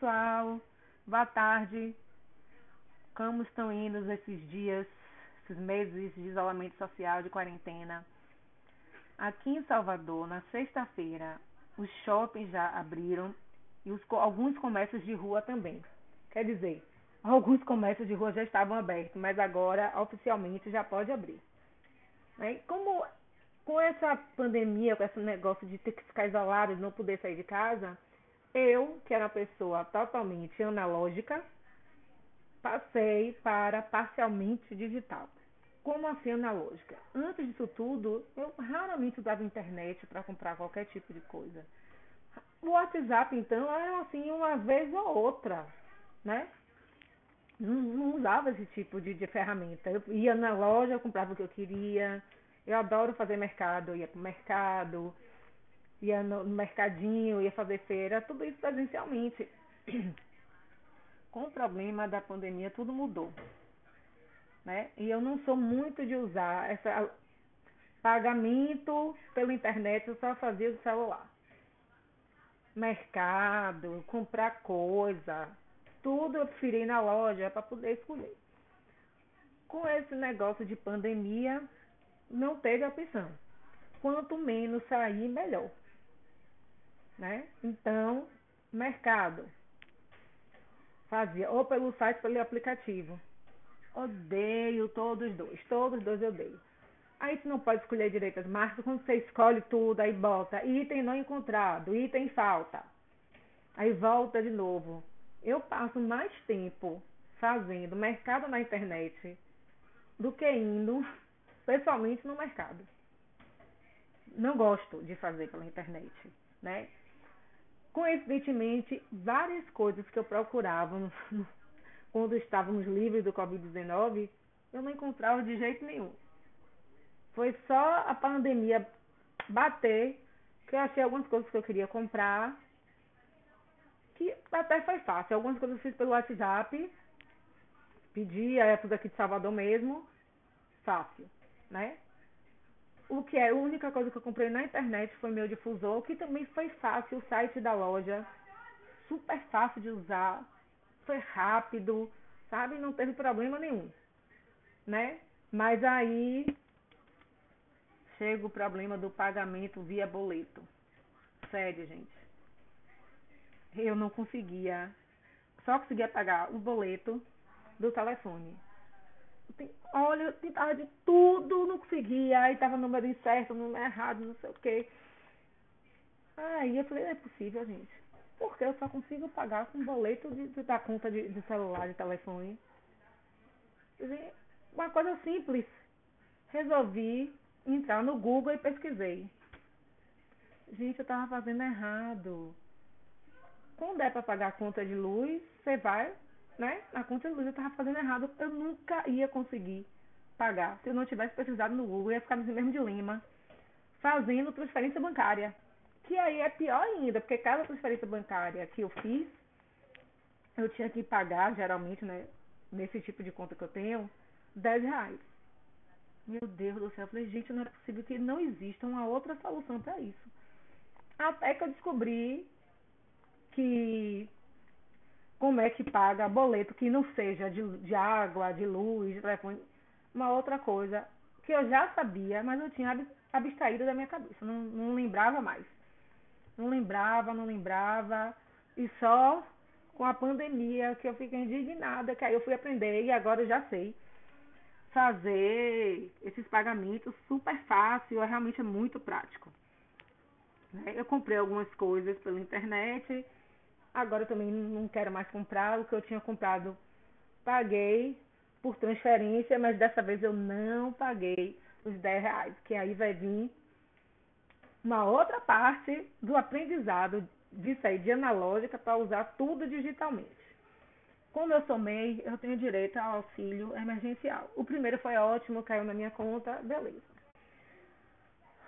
pessoal, boa tarde. Como estão indo esses dias, esses meses de isolamento social, de quarentena? Aqui em Salvador, na sexta-feira, os shoppings já abriram e os, alguns comércios de rua também. Quer dizer, alguns comércios de rua já estavam abertos, mas agora oficialmente já pode abrir. Né? Como com essa pandemia, com esse negócio de ter que ficar isolado, de não poder sair de casa, eu, que era uma pessoa totalmente analógica, passei para parcialmente digital. Como assim analógica? Antes disso tudo, eu raramente usava internet para comprar qualquer tipo de coisa. O WhatsApp, então, era assim uma vez ou outra, né? Não, não usava esse tipo de, de ferramenta. Eu ia na loja, eu comprava o que eu queria. Eu adoro fazer mercado, eu ia pro mercado, ia no, no mercadinho, ia fazer feira, tudo isso presencialmente. Com o problema da pandemia, tudo mudou. Né? E eu não sou muito de usar essa pagamento pela internet, eu só fazia do celular. Mercado, comprar coisa, tudo eu preferi na loja para poder escolher. Com esse negócio de pandemia, não teve opção. Quanto menos sair, melhor. Né? Então, mercado. Fazia ou pelo site ou pelo aplicativo. Odeio todos os dois. Todos os dois eu odeio. Aí você não pode escolher direito as marcas. Quando você escolhe tudo, aí bota item não encontrado, item falta. Aí volta de novo. Eu passo mais tempo fazendo mercado na internet do que indo pessoalmente no mercado. Não gosto de fazer pela internet, né? Coincidentemente, várias coisas que eu procurava quando estávamos livres do Covid-19, eu não encontrava de jeito nenhum. Foi só a pandemia bater que eu achei algumas coisas que eu queria comprar, que até foi fácil. Algumas coisas eu fiz pelo WhatsApp, pedi, é tudo aqui de Salvador mesmo, fácil né? O que é a única coisa que eu comprei na internet foi meu difusor, que também foi fácil, o site da loja, super fácil de usar, foi rápido, sabe? Não teve problema nenhum, né? Mas aí chega o problema do pagamento via boleto. Sério, gente. Eu não conseguia, só conseguia pagar o boleto do telefone olha, eu tentava de tudo, não conseguia, aí tava número incerto, número errado, não sei o quê. Aí eu falei, não é possível, gente. Porque eu só consigo pagar com boleto de, de, da conta de, de celular, de telefone. Uma coisa simples. Resolvi entrar no Google e pesquisei. Gente, eu tava fazendo errado. Quando é para pagar a conta de luz, você vai né? A conta de luz eu estava fazendo errado. Eu nunca ia conseguir pagar se eu não tivesse pesquisado no Google. Eu ia ficar no mesmo de Lima fazendo transferência bancária. Que aí é pior ainda, porque cada transferência bancária que eu fiz, eu tinha que pagar, geralmente, né? Nesse tipo de conta que eu tenho, 10 reais. Meu Deus do céu, eu falei, gente, não é possível que não exista uma outra solução para isso. Até que eu descobri que como é que paga boleto que não seja de, de água, de luz, de telefone, uma outra coisa que eu já sabia, mas eu tinha abstraído da minha cabeça, não, não lembrava mais. Não lembrava, não lembrava, e só com a pandemia que eu fiquei indignada, que aí eu fui aprender e agora eu já sei fazer esses pagamentos super fácil, é realmente muito prático. Eu comprei algumas coisas pela internet, Agora eu também não quero mais comprar. O que eu tinha comprado, paguei por transferência, mas dessa vez eu não paguei os 10 reais, que aí vai vir uma outra parte do aprendizado de sair de analógica para usar tudo digitalmente. Como eu sou MEI, eu tenho direito ao auxílio emergencial. O primeiro foi ótimo, caiu na minha conta, beleza.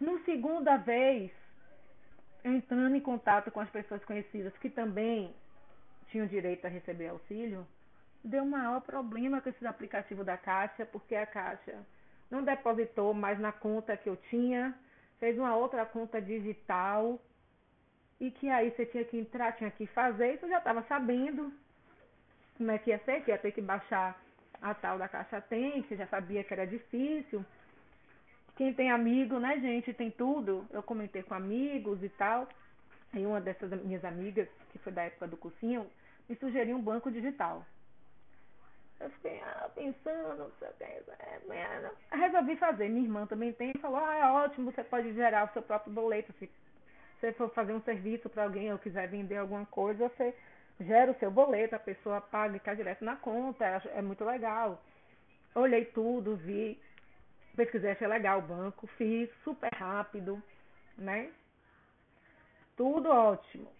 No segunda vez, entrando em contato com as pessoas conhecidas que também tinham direito a receber auxílio, deu maior problema com esse aplicativo da Caixa, porque a Caixa não depositou mais na conta que eu tinha, fez uma outra conta digital e que aí você tinha que entrar, tinha que fazer, isso eu já estava sabendo como é que ia ser, que ia ter que baixar a tal da caixa tem, que já sabia que era difícil. Quem tem amigo, né, gente, tem tudo. Eu comentei com amigos e tal. E uma dessas minhas amigas, que foi da época do cursinho, me sugeriu um banco digital. Eu fiquei ah, pensando, não sei o que. É, resolvi fazer. Minha irmã também tem falou: ah, é ótimo, você pode gerar o seu próprio boleto. Se você for fazer um serviço para alguém ou quiser vender alguma coisa, você gera o seu boleto, a pessoa paga e cai direto na conta. É muito legal. Olhei tudo, vi, pesquisei, achei legal o banco, fiz super rápido, né? Tudo ótimo.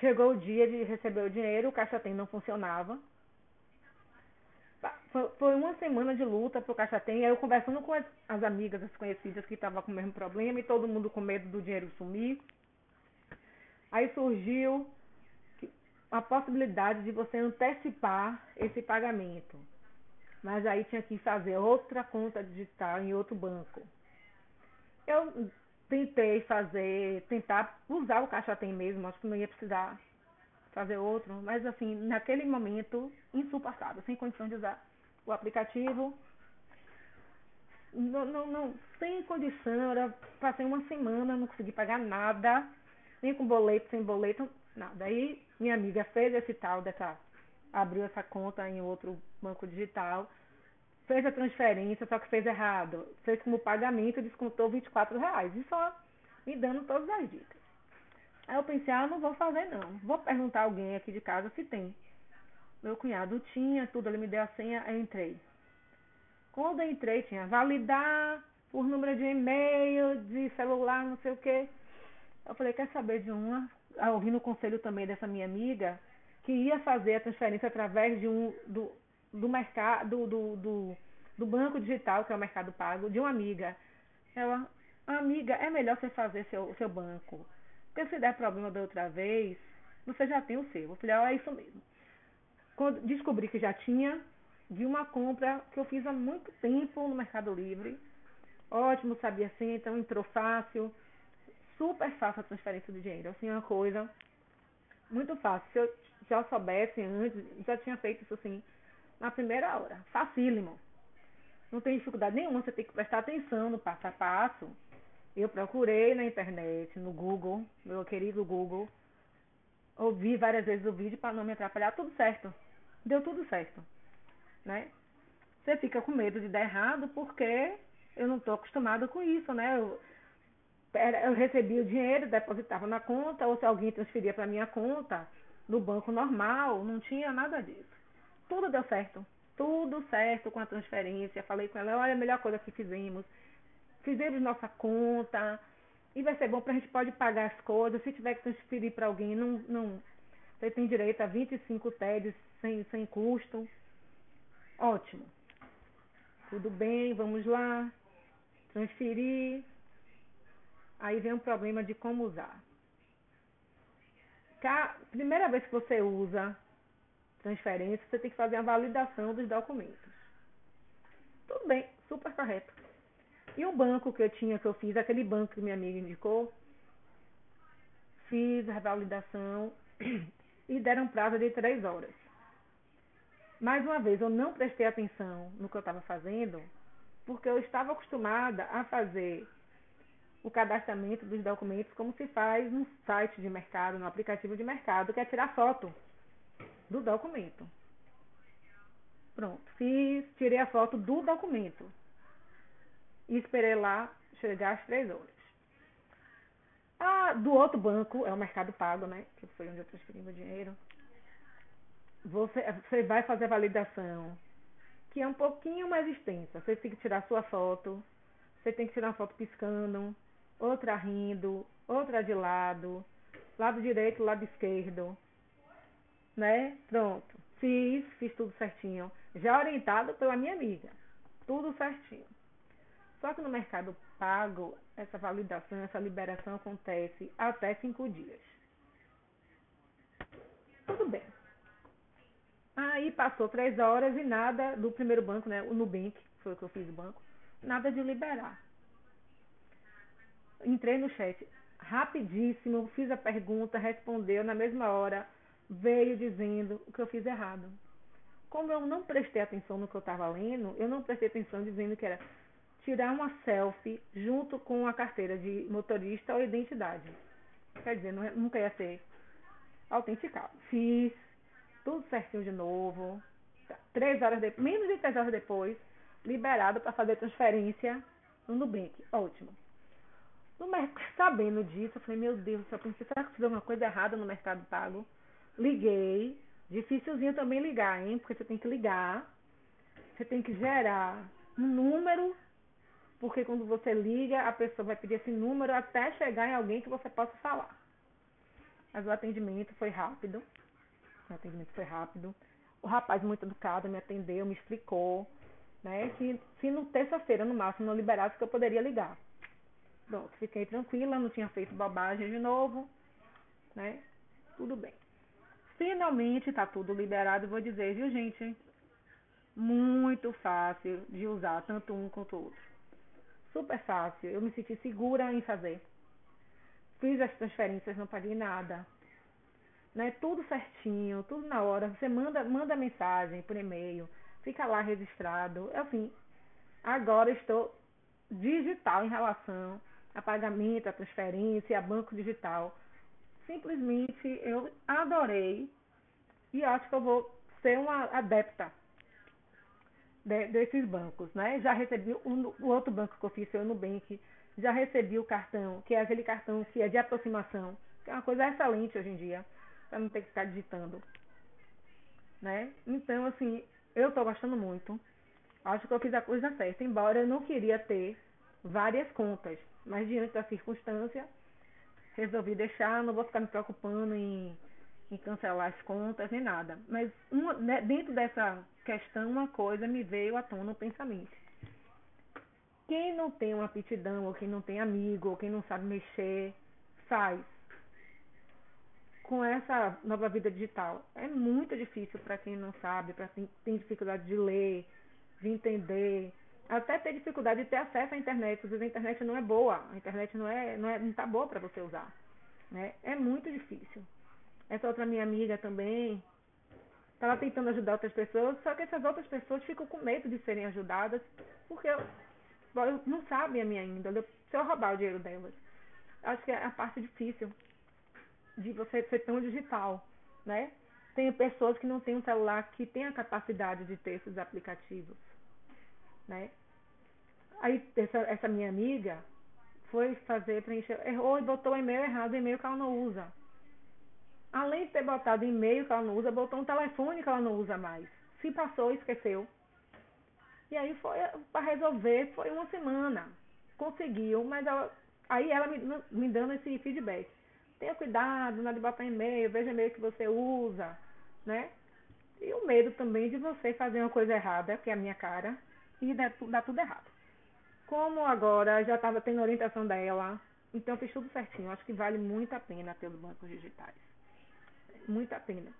Chegou o dia de receber o dinheiro, o caixa tem não funcionava. Foi uma semana de luta pro caixa tem, aí eu conversando com as, as amigas, as conhecidas que estavam com o mesmo problema e todo mundo com medo do dinheiro sumir. Aí surgiu a possibilidade de você antecipar esse pagamento. Mas aí tinha que fazer outra conta digital em outro banco. Eu tentei fazer, tentar usar o Caixa Tem mesmo, acho que não ia precisar fazer outro, mas assim, naquele momento, insuportável, sem condição de usar o aplicativo. Não, não, não, sem condição, era, passei uma semana, não consegui pagar nada, nem com boleto, sem boleto, nada. Aí minha amiga fez esse tal dessa, abriu essa conta em outro banco digital, fez a transferência, só que fez errado. Fez como pagamento, descontou 24 reais. E só me dando todas as dicas. Aí eu pensei, ah, não vou fazer não. Vou perguntar a alguém aqui de casa se tem. Meu cunhado tinha tudo, ele me deu a senha, eu entrei. Quando eu entrei, tinha validar por número de e-mail, de celular, não sei o quê. Eu falei, quer saber de uma? Ouvindo o conselho também dessa minha amiga, que ia fazer a transferência através de um do, do mercado, do, do, do banco digital, que é o Mercado Pago, de uma amiga. Ela, amiga, é melhor você fazer seu, seu banco. Porque se der problema da outra vez, você já tem o seu. Eu falei, é isso mesmo. Quando descobri que já tinha, de uma compra que eu fiz há muito tempo no Mercado Livre. Ótimo, sabia assim, então entrou fácil. Super fácil a transferência de dinheiro. Assim, uma coisa muito fácil. Se eu já soubesse antes, já tinha feito isso assim na primeira hora. Facílimo. Não tem dificuldade nenhuma, você tem que prestar atenção no passo a passo. Eu procurei na internet, no Google, meu querido Google. Ouvi várias vezes o vídeo para não me atrapalhar, tudo certo. Deu tudo certo. Né? Você fica com medo de dar errado porque eu não estou acostumado com isso, né? Eu, eu recebia o dinheiro, depositava na conta, ou se alguém transferia para minha conta no banco normal, não tinha nada disso. Tudo deu certo. Tudo certo com a transferência. Falei com ela, olha, a melhor coisa que fizemos. Fizemos nossa conta. E vai ser bom para a gente pode pagar as coisas. Se tiver que transferir para alguém, não, não. Você tem direito a 25 TEDs sem, sem custo. Ótimo. Tudo bem, vamos lá. Transferir. Aí vem um problema de como usar. Primeira vez que você usa transferência, você tem que fazer a validação dos documentos. Tudo bem, super correto. E o banco que eu tinha, que eu fiz, aquele banco que minha amiga indicou, fiz a validação e deram prazo de três horas. Mais uma vez, eu não prestei atenção no que eu estava fazendo, porque eu estava acostumada a fazer o cadastramento dos documentos como se faz no site de mercado, no aplicativo de mercado, que é tirar foto do documento. Pronto, fiz, tirei a foto do documento. E esperei lá chegar às três horas. Ah, do outro banco, é o Mercado Pago, né? Que foi onde eu transferi meu dinheiro. Você, você vai fazer a validação, que é um pouquinho mais extensa. Você tem que tirar sua foto, você tem que tirar uma foto piscando, outra rindo, outra de lado, lado direito, lado esquerdo né? Pronto. Fiz, fiz tudo certinho. Já orientado pela minha amiga. Tudo certinho. Só que no mercado pago, essa validação, essa liberação acontece até cinco dias. Tudo bem. Aí passou três horas e nada do primeiro banco, né? O Nubank, foi o que eu fiz o banco, nada de liberar. Entrei no chat. rapidíssimo, fiz a pergunta, respondeu na mesma hora, veio dizendo o que eu fiz errado. Como eu não prestei atenção no que eu estava lendo, eu não prestei atenção dizendo que era tirar uma selfie junto com a carteira de motorista ou identidade. Quer dizer, é, nunca ia ser autenticado. Fiz tudo certinho de novo. Três horas depois, menos de três horas depois, liberado para fazer transferência no Nubank. Ótimo. No sabendo disso, eu falei, meu Deus, eu pensei, será que fiz alguma coisa errada no Mercado Pago? Liguei. Dificilzinho também ligar, hein? Porque você tem que ligar. Você tem que gerar um número. Porque quando você liga, a pessoa vai pedir esse número até chegar em alguém que você possa falar. Mas o atendimento foi rápido. O atendimento foi rápido. O rapaz muito educado me atendeu, me explicou, né? Que se no terça-feira, no máximo, não liberasse, que eu poderia ligar. Pronto, fiquei tranquila, não tinha feito bobagem de novo, né? Tudo bem. Finalmente tá tudo liberado, vou dizer, viu, gente? Muito fácil de usar, tanto um quanto o outro. Super fácil, eu me senti segura em fazer. Fiz as transferências, não paguei nada né? Tudo certinho, tudo na hora. Você manda, manda mensagem por e-mail, fica lá registrado. Assim, agora estou digital em relação a pagamento, a transferência, a banco digital. Simplesmente eu adorei e acho que eu vou ser uma adepta de, desses bancos, né? Já recebi o, o outro banco que eu fiz, o Nubank, já recebi o cartão, que é aquele cartão que é de aproximação, que é uma coisa excelente hoje em dia para não ter que ficar digitando. Né? Então, assim, eu tô gostando muito. Acho que eu fiz a coisa certa, embora eu não queria ter várias contas. Mas diante da circunstância, resolvi deixar, não vou ficar me preocupando em, em cancelar as contas nem nada. Mas uma, né, dentro dessa questão, uma coisa me veio à tona o pensamento. Quem não tem uma aptidão, ou quem não tem amigo, ou quem não sabe mexer, faz com essa nova vida digital. É muito difícil para quem não sabe, para quem tem dificuldade de ler, de entender, até ter dificuldade de ter acesso à internet. Às vezes a internet não é boa, a internet não é não é não tá boa para você usar, né? É muito difícil. Essa outra minha amiga também estava tentando ajudar outras pessoas, só que essas outras pessoas ficam com medo de serem ajudadas, porque não sabem a minha índole, se eu roubar o dinheiro delas. Acho que é a parte difícil de você ser tão digital, né? Tem pessoas que não têm um celular que tem a capacidade de ter esses aplicativos, né? Aí essa, essa minha amiga foi fazer preencher, errou e botou o e-mail errado, o e-mail que ela não usa. Além de ter botado e-mail que ela não usa, botou um telefone que ela não usa mais. Se passou, esqueceu. E aí foi para resolver, foi uma semana. Conseguiu, mas ela, aí ela me, me dando esse feedback tenha cuidado na de botar e-mail, veja e-mail que você usa, né? E o medo também de você fazer uma coisa errada, que é a minha cara, e dar, dar tudo errado. Como agora já estava tendo orientação dela, então fiz tudo certinho. Acho que vale muito a pena ter os bancos digitais. Muito a pena.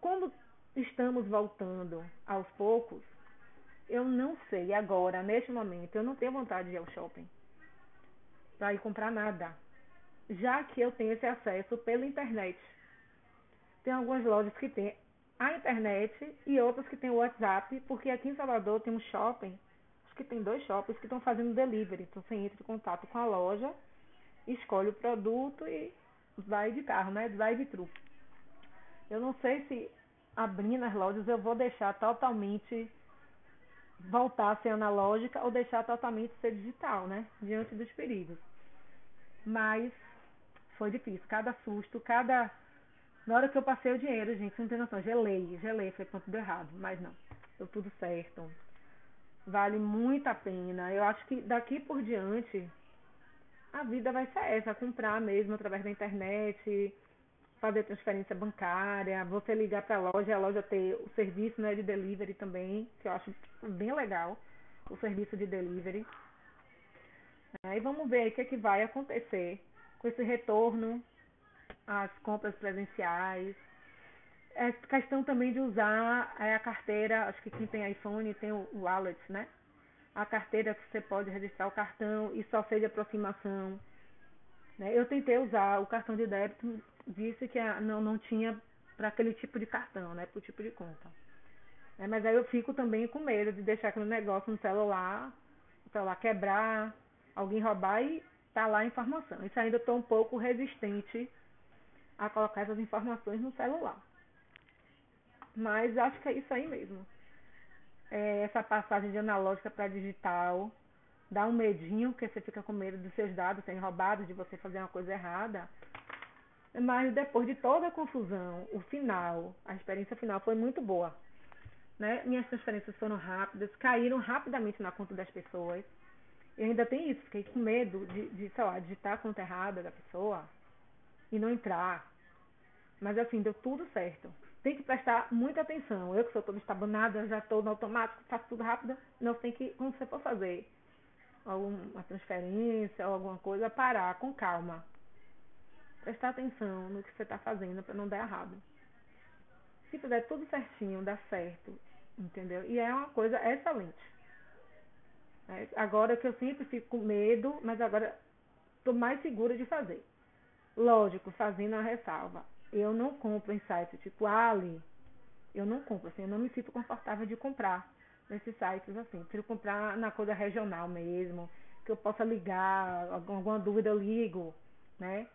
Quando estamos voltando aos poucos, eu não sei agora, neste momento, eu não tenho vontade de ir ao shopping para ir comprar nada já que eu tenho esse acesso pela internet. Tem algumas lojas que têm a internet e outras que têm o WhatsApp, porque aqui em Salvador tem um shopping, que tem dois shoppings que estão fazendo delivery. Então você entra em contato com a loja, escolhe o produto e vai de carro, né? Vai de truque. Eu não sei se abrindo as lojas eu vou deixar totalmente voltar a ser analógica ou deixar totalmente ser digital, né? Diante dos perigos. Mas foi difícil. Cada susto, cada. Na hora que eu passei o dinheiro, gente, não tem noção. Gelei, gelei, foi tudo errado. Mas não, deu tudo certo. Vale muito a pena. Eu acho que daqui por diante a vida vai ser essa, comprar mesmo através da internet, fazer transferência bancária, você ligar para a loja, a loja ter o serviço né, de delivery também, que eu acho bem legal, o serviço de delivery. Aí vamos ver o que, é que vai acontecer com esse retorno às compras presenciais. É questão também de usar é, a carteira, acho que quem tem iPhone tem o wallet, né? A carteira que você pode registrar o cartão e só seja aproximação. Né? Eu tentei usar o cartão de débito, disse que não, não tinha para aquele tipo de cartão, né? Para o tipo de conta. É, mas aí eu fico também com medo de deixar aquele negócio no celular, o celular quebrar, alguém roubar e tá lá a informação. Isso ainda estou um pouco resistente a colocar essas informações no celular. Mas acho que é isso aí mesmo. É essa passagem de analógica para digital dá um medinho, porque você fica com medo dos seus dados serem roubados, de você fazer uma coisa errada. Mas depois de toda a confusão, o final, a experiência final foi muito boa. Né? Minhas transferências foram rápidas, caíram rapidamente na conta das pessoas. E ainda tem isso, fiquei com medo de, de sei lá, digitar a conta errada da pessoa e não entrar. Mas assim, deu tudo certo. Tem que prestar muita atenção. Eu que sou toda estabanada, já estou no automático, faço tudo rápido. Não tem que, quando você for fazer alguma transferência ou alguma coisa, parar com calma prestar atenção no que você está fazendo para não dar errado. Se fizer tudo certinho, dá certo, entendeu? E é uma coisa excelente. É, agora que eu sempre fico com medo, mas agora estou mais segura de fazer. Lógico, fazendo a ressalva. Eu não compro em sites tipo Ali. Eu não compro, assim, eu não me sinto confortável de comprar nesses sites assim. Prefiro comprar na coisa regional mesmo, que eu possa ligar, alguma dúvida eu ligo, né?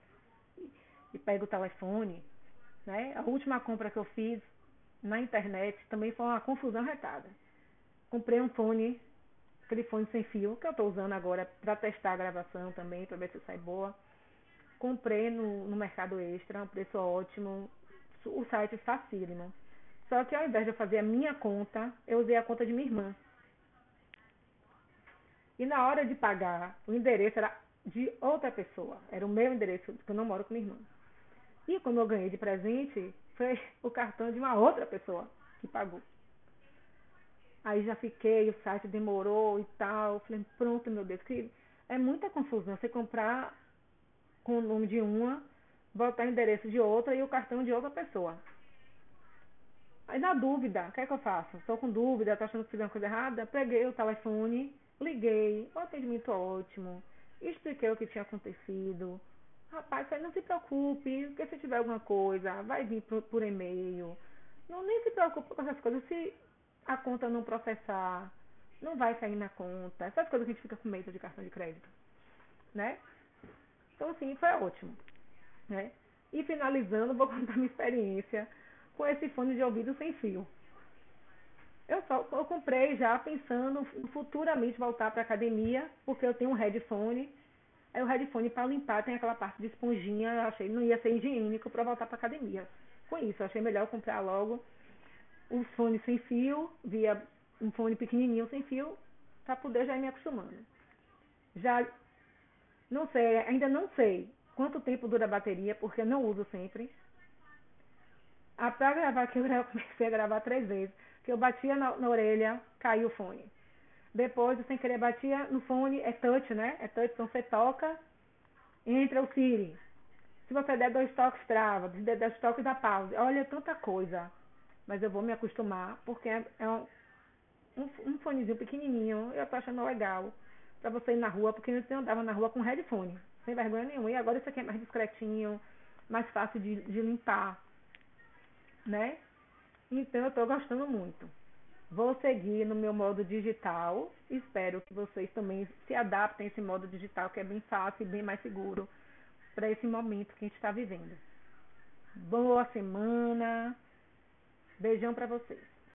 e pego o telefone. Né? A última compra que eu fiz na internet também foi uma confusão retada. Comprei um fone, aquele fone sem fio, que eu estou usando agora para testar a gravação também, para ver se sai boa. Comprei no, no Mercado Extra, um preço ótimo, o site facílimo. Só que ao invés de eu fazer a minha conta, eu usei a conta de minha irmã. E na hora de pagar, o endereço era de outra pessoa. Era o meu endereço, porque eu não moro com minha irmã. E como eu ganhei de presente, foi o cartão de uma outra pessoa que pagou. Aí já fiquei, o site demorou e tal. Falei, pronto, meu Deus, que é muita confusão você comprar com o nome de uma, botar o endereço de outra e o cartão de outra pessoa. Aí na dúvida, o que é que eu faço? Estou com dúvida, estou achando que fiz uma coisa errada. Peguei o telefone, liguei, o atendimento ótimo, expliquei o que tinha acontecido. Rapaz, não se preocupe, porque se tiver alguma coisa, vai vir por, por e-mail. Não nem se preocupe com essas coisas. Se a conta não processar, não vai sair na conta. Essas coisas que a gente fica com medo de cartão de crédito, né? Então, assim, foi ótimo, né? E finalizando, vou contar minha experiência com esse fone de ouvido sem fio. Eu só eu comprei já pensando futuramente voltar para academia, porque eu tenho um headphone Aí o headphone para limpar tem aquela parte de esponjinha, eu achei não ia ser higiênico para voltar para academia. Com isso, eu achei melhor comprar logo um fone sem fio, via um fone pequenininho sem fio, para poder já ir me acostumando. Já não sei, ainda não sei quanto tempo dura a bateria, porque eu não uso sempre. Ah, para gravar aqui eu comecei a gravar três vezes, que eu batia na, na orelha, caiu o fone. Depois, sem querer, batia no fone, é touch, né? É touch, então você toca, entra o Siri. Se você der dois toques, trava. Se der dois toques, dá pausa. Olha, tanta coisa. Mas eu vou me acostumar, porque é, é um, um, um fonezinho pequenininho. Eu tô achando legal pra você ir na rua, porque antes eu andava na rua com headphone, sem vergonha nenhuma. E agora isso aqui é mais discretinho, mais fácil de, de limpar, né? Então eu tô gostando muito. Vou seguir no meu modo digital. Espero que vocês também se adaptem a esse modo digital, que é bem fácil e bem mais seguro para esse momento que a gente está vivendo. Boa semana. Beijão para vocês.